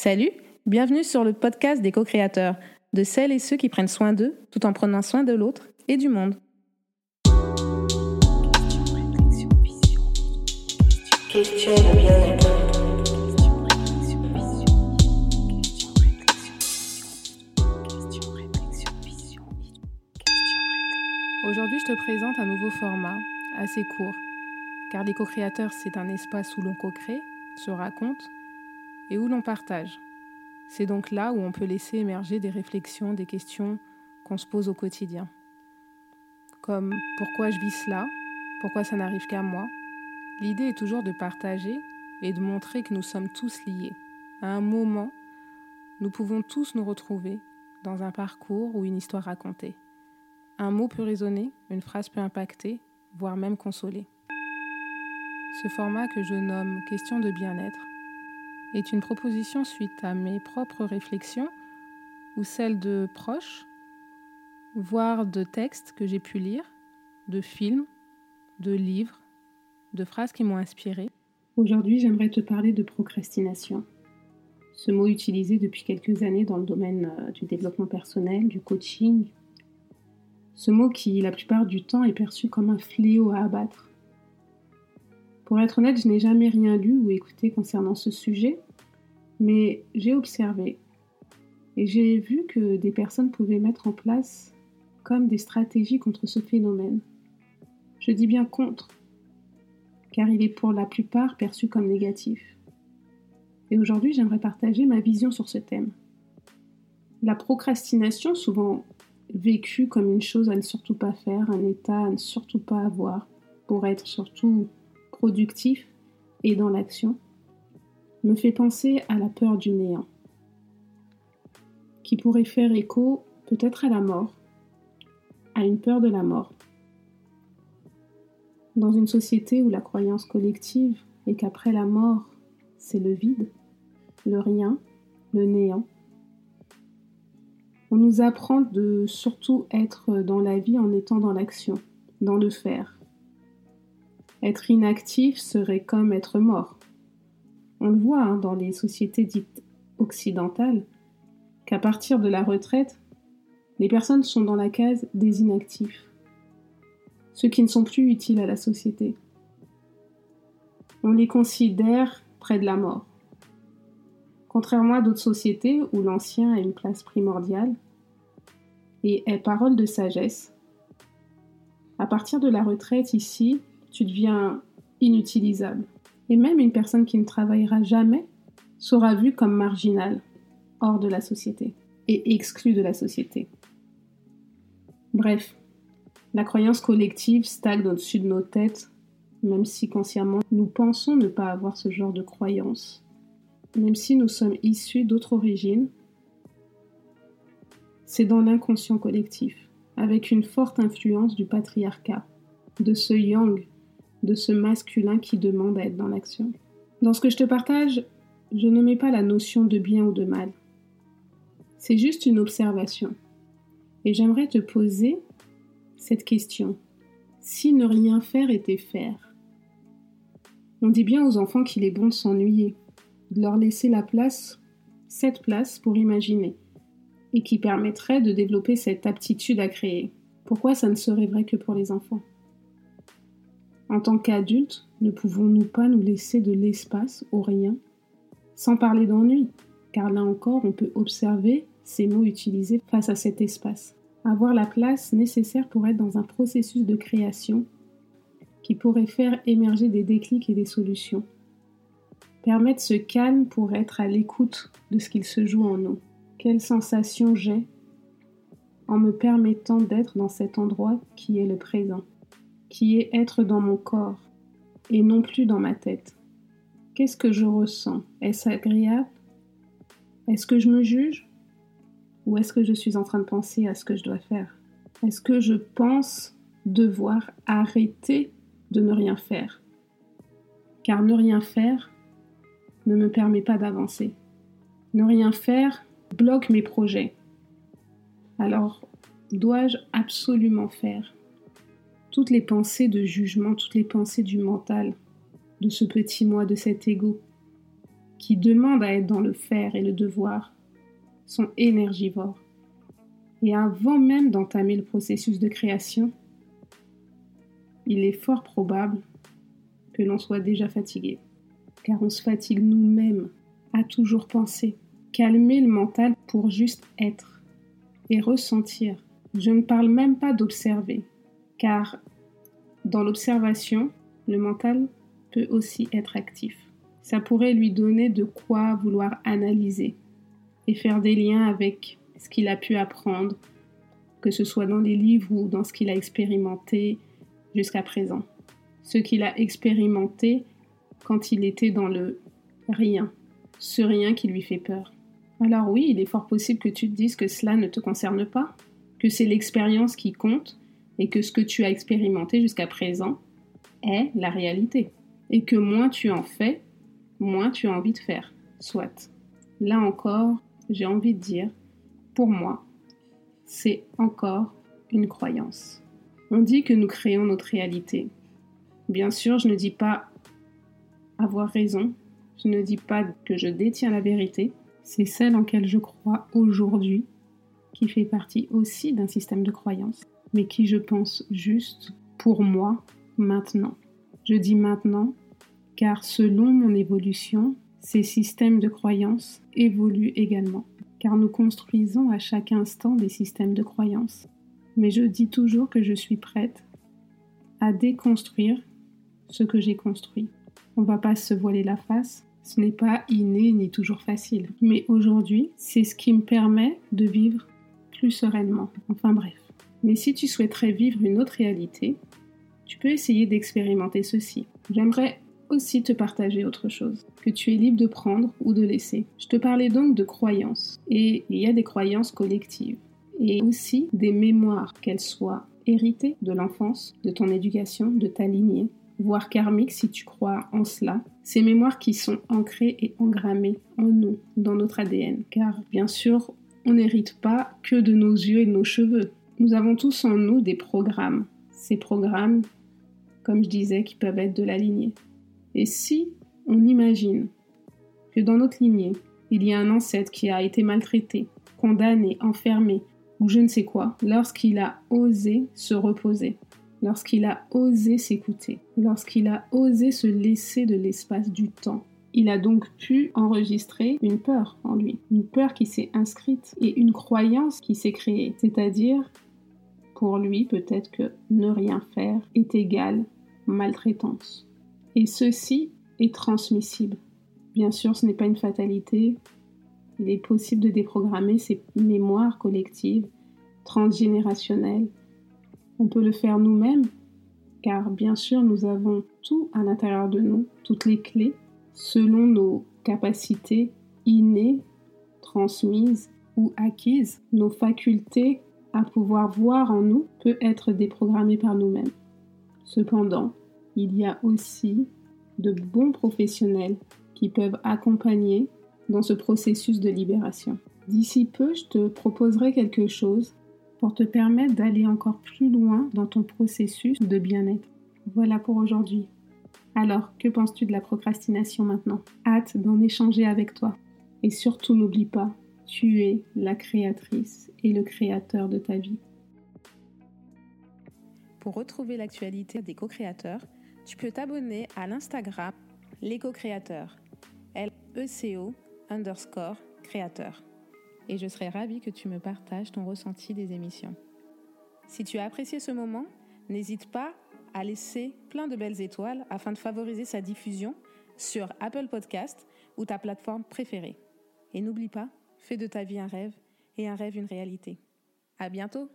Salut, bienvenue sur le podcast des co-créateurs, de celles et ceux qui prennent soin d'eux tout en prenant soin de l'autre et du monde. Aujourd'hui, je te présente un nouveau format, assez court, car les co-créateurs, c'est un espace où l'on co-crée, se raconte et où l'on partage. C'est donc là où on peut laisser émerger des réflexions, des questions qu'on se pose au quotidien. Comme pourquoi je vis cela? Pourquoi ça n'arrive qu'à moi? L'idée est toujours de partager et de montrer que nous sommes tous liés. À un moment, nous pouvons tous nous retrouver dans un parcours ou une histoire racontée. Un mot peut résonner, une phrase peut impacter, voire même consoler. Ce format que je nomme question de bien-être est une proposition suite à mes propres réflexions ou celles de proches, voire de textes que j'ai pu lire, de films, de livres, de phrases qui m'ont inspiré. Aujourd'hui, j'aimerais te parler de procrastination. Ce mot utilisé depuis quelques années dans le domaine euh, du développement personnel, du coaching. Ce mot qui, la plupart du temps, est perçu comme un fléau à abattre pour être honnête, je n'ai jamais rien lu ou écouté concernant ce sujet, mais j'ai observé et j'ai vu que des personnes pouvaient mettre en place comme des stratégies contre ce phénomène. Je dis bien contre, car il est pour la plupart perçu comme négatif. Et aujourd'hui, j'aimerais partager ma vision sur ce thème. La procrastination, souvent vécue comme une chose à ne surtout pas faire, un état à ne surtout pas avoir, pour être surtout productif et dans l'action, me fait penser à la peur du néant, qui pourrait faire écho peut-être à la mort, à une peur de la mort. Dans une société où la croyance collective est qu'après la mort, c'est le vide, le rien, le néant, on nous apprend de surtout être dans la vie en étant dans l'action, dans le faire, être inactif serait comme être mort. On le voit hein, dans les sociétés dites occidentales, qu'à partir de la retraite, les personnes sont dans la case des inactifs, ceux qui ne sont plus utiles à la société. On les considère près de la mort. Contrairement à d'autres sociétés où l'ancien a une place primordiale et est parole de sagesse, à partir de la retraite ici, tu deviens inutilisable. Et même une personne qui ne travaillera jamais sera vue comme marginale, hors de la société et exclue de la société. Bref, la croyance collective stagne au-dessus de nos têtes, même si consciemment nous pensons ne pas avoir ce genre de croyance, même si nous sommes issus d'autres origines, c'est dans l'inconscient collectif, avec une forte influence du patriarcat, de ce yang de ce masculin qui demande à être dans l'action. Dans ce que je te partage, je ne mets pas la notion de bien ou de mal. C'est juste une observation. Et j'aimerais te poser cette question. Si ne rien faire était faire On dit bien aux enfants qu'il est bon de s'ennuyer, de leur laisser la place, cette place pour imaginer, et qui permettrait de développer cette aptitude à créer. Pourquoi ça ne serait vrai que pour les enfants? En tant qu'adultes, ne pouvons-nous pas nous laisser de l'espace au rien, sans parler d'ennui, car là encore on peut observer ces mots utilisés face à cet espace. Avoir la place nécessaire pour être dans un processus de création qui pourrait faire émerger des déclics et des solutions. Permettre ce calme pour être à l'écoute de ce qu'il se joue en nous. Quelle sensation j'ai en me permettant d'être dans cet endroit qui est le présent? Qui est être dans mon corps et non plus dans ma tête. Qu'est-ce que je ressens? Est-ce agréable? Est-ce que je me juge? Ou est-ce que je suis en train de penser à ce que je dois faire? Est-ce que je pense devoir arrêter de ne rien faire? Car ne rien faire ne me permet pas d'avancer. Ne rien faire bloque mes projets. Alors, dois-je absolument faire? Toutes les pensées de jugement, toutes les pensées du mental, de ce petit moi, de cet ego, qui demandent à être dans le faire et le devoir, sont énergivores. Et avant même d'entamer le processus de création, il est fort probable que l'on soit déjà fatigué, car on se fatigue nous-mêmes à toujours penser, calmer le mental pour juste être et ressentir. Je ne parle même pas d'observer, car dans l'observation, le mental peut aussi être actif. Ça pourrait lui donner de quoi vouloir analyser et faire des liens avec ce qu'il a pu apprendre, que ce soit dans les livres ou dans ce qu'il a expérimenté jusqu'à présent. Ce qu'il a expérimenté quand il était dans le rien, ce rien qui lui fait peur. Alors oui, il est fort possible que tu te dises que cela ne te concerne pas, que c'est l'expérience qui compte et que ce que tu as expérimenté jusqu'à présent est la réalité. Et que moins tu en fais, moins tu as envie de faire. Soit. Là encore, j'ai envie de dire, pour moi, c'est encore une croyance. On dit que nous créons notre réalité. Bien sûr, je ne dis pas avoir raison, je ne dis pas que je détiens la vérité, c'est celle en laquelle je crois aujourd'hui, qui fait partie aussi d'un système de croyance, mais qui je pense juste pour moi maintenant. Je dis maintenant car selon mon évolution, ces systèmes de croyances évoluent également, car nous construisons à chaque instant des systèmes de croyances. Mais je dis toujours que je suis prête à déconstruire ce que j'ai construit. On ne va pas se voiler la face, ce n'est pas inné ni toujours facile. Mais aujourd'hui, c'est ce qui me permet de vivre plus sereinement. Enfin bref. Mais si tu souhaiterais vivre une autre réalité, tu peux essayer d'expérimenter ceci. J'aimerais aussi te partager autre chose, que tu es libre de prendre ou de laisser. Je te parlais donc de croyances, et il y a des croyances collectives, et aussi des mémoires, qu'elles soient héritées de l'enfance, de ton éducation, de ta lignée, voire karmiques si tu crois en cela, ces mémoires qui sont ancrées et engrammées en nous, dans notre ADN, car bien sûr, on n'hérite pas que de nos yeux et de nos cheveux. Nous avons tous en nous des programmes. Ces programmes, comme je disais, qui peuvent être de la lignée. Et si on imagine que dans notre lignée, il y a un ancêtre qui a été maltraité, condamné, enfermé, ou je ne sais quoi, lorsqu'il a osé se reposer, lorsqu'il a osé s'écouter, lorsqu'il a osé se laisser de l'espace du temps, il a donc pu enregistrer une peur en lui, une peur qui s'est inscrite et une croyance qui s'est créée, c'est-à-dire pour lui peut-être que ne rien faire est égal maltraitance. Et ceci est transmissible. Bien sûr, ce n'est pas une fatalité. Il est possible de déprogrammer ces mémoires collectives, transgénérationnelles. On peut le faire nous-mêmes, car bien sûr, nous avons tout à l'intérieur de nous, toutes les clés, selon nos capacités innées, transmises ou acquises. Nos facultés pouvoir voir en nous peut être déprogrammées par nous-mêmes. Cependant, il y a aussi de bons professionnels qui peuvent accompagner dans ce processus de libération. D'ici peu, je te proposerai quelque chose pour te permettre d'aller encore plus loin dans ton processus de bien-être. Voilà pour aujourd'hui. Alors, que penses-tu de la procrastination maintenant? Hâte d'en échanger avec toi. Et surtout, n'oublie pas, tu es la créatrice et le créateur de ta vie. Pour retrouver l'actualité des co-créateurs, tu peux t'abonner à l'Instagram Les Co-Créateurs, L-E-C-O underscore créateur. Et je serai ravie que tu me partages ton ressenti des émissions. Si tu as apprécié ce moment, n'hésite pas à laisser plein de belles étoiles afin de favoriser sa diffusion sur Apple Podcast ou ta plateforme préférée. Et n'oublie pas, fais de ta vie un rêve et un rêve une réalité. À bientôt!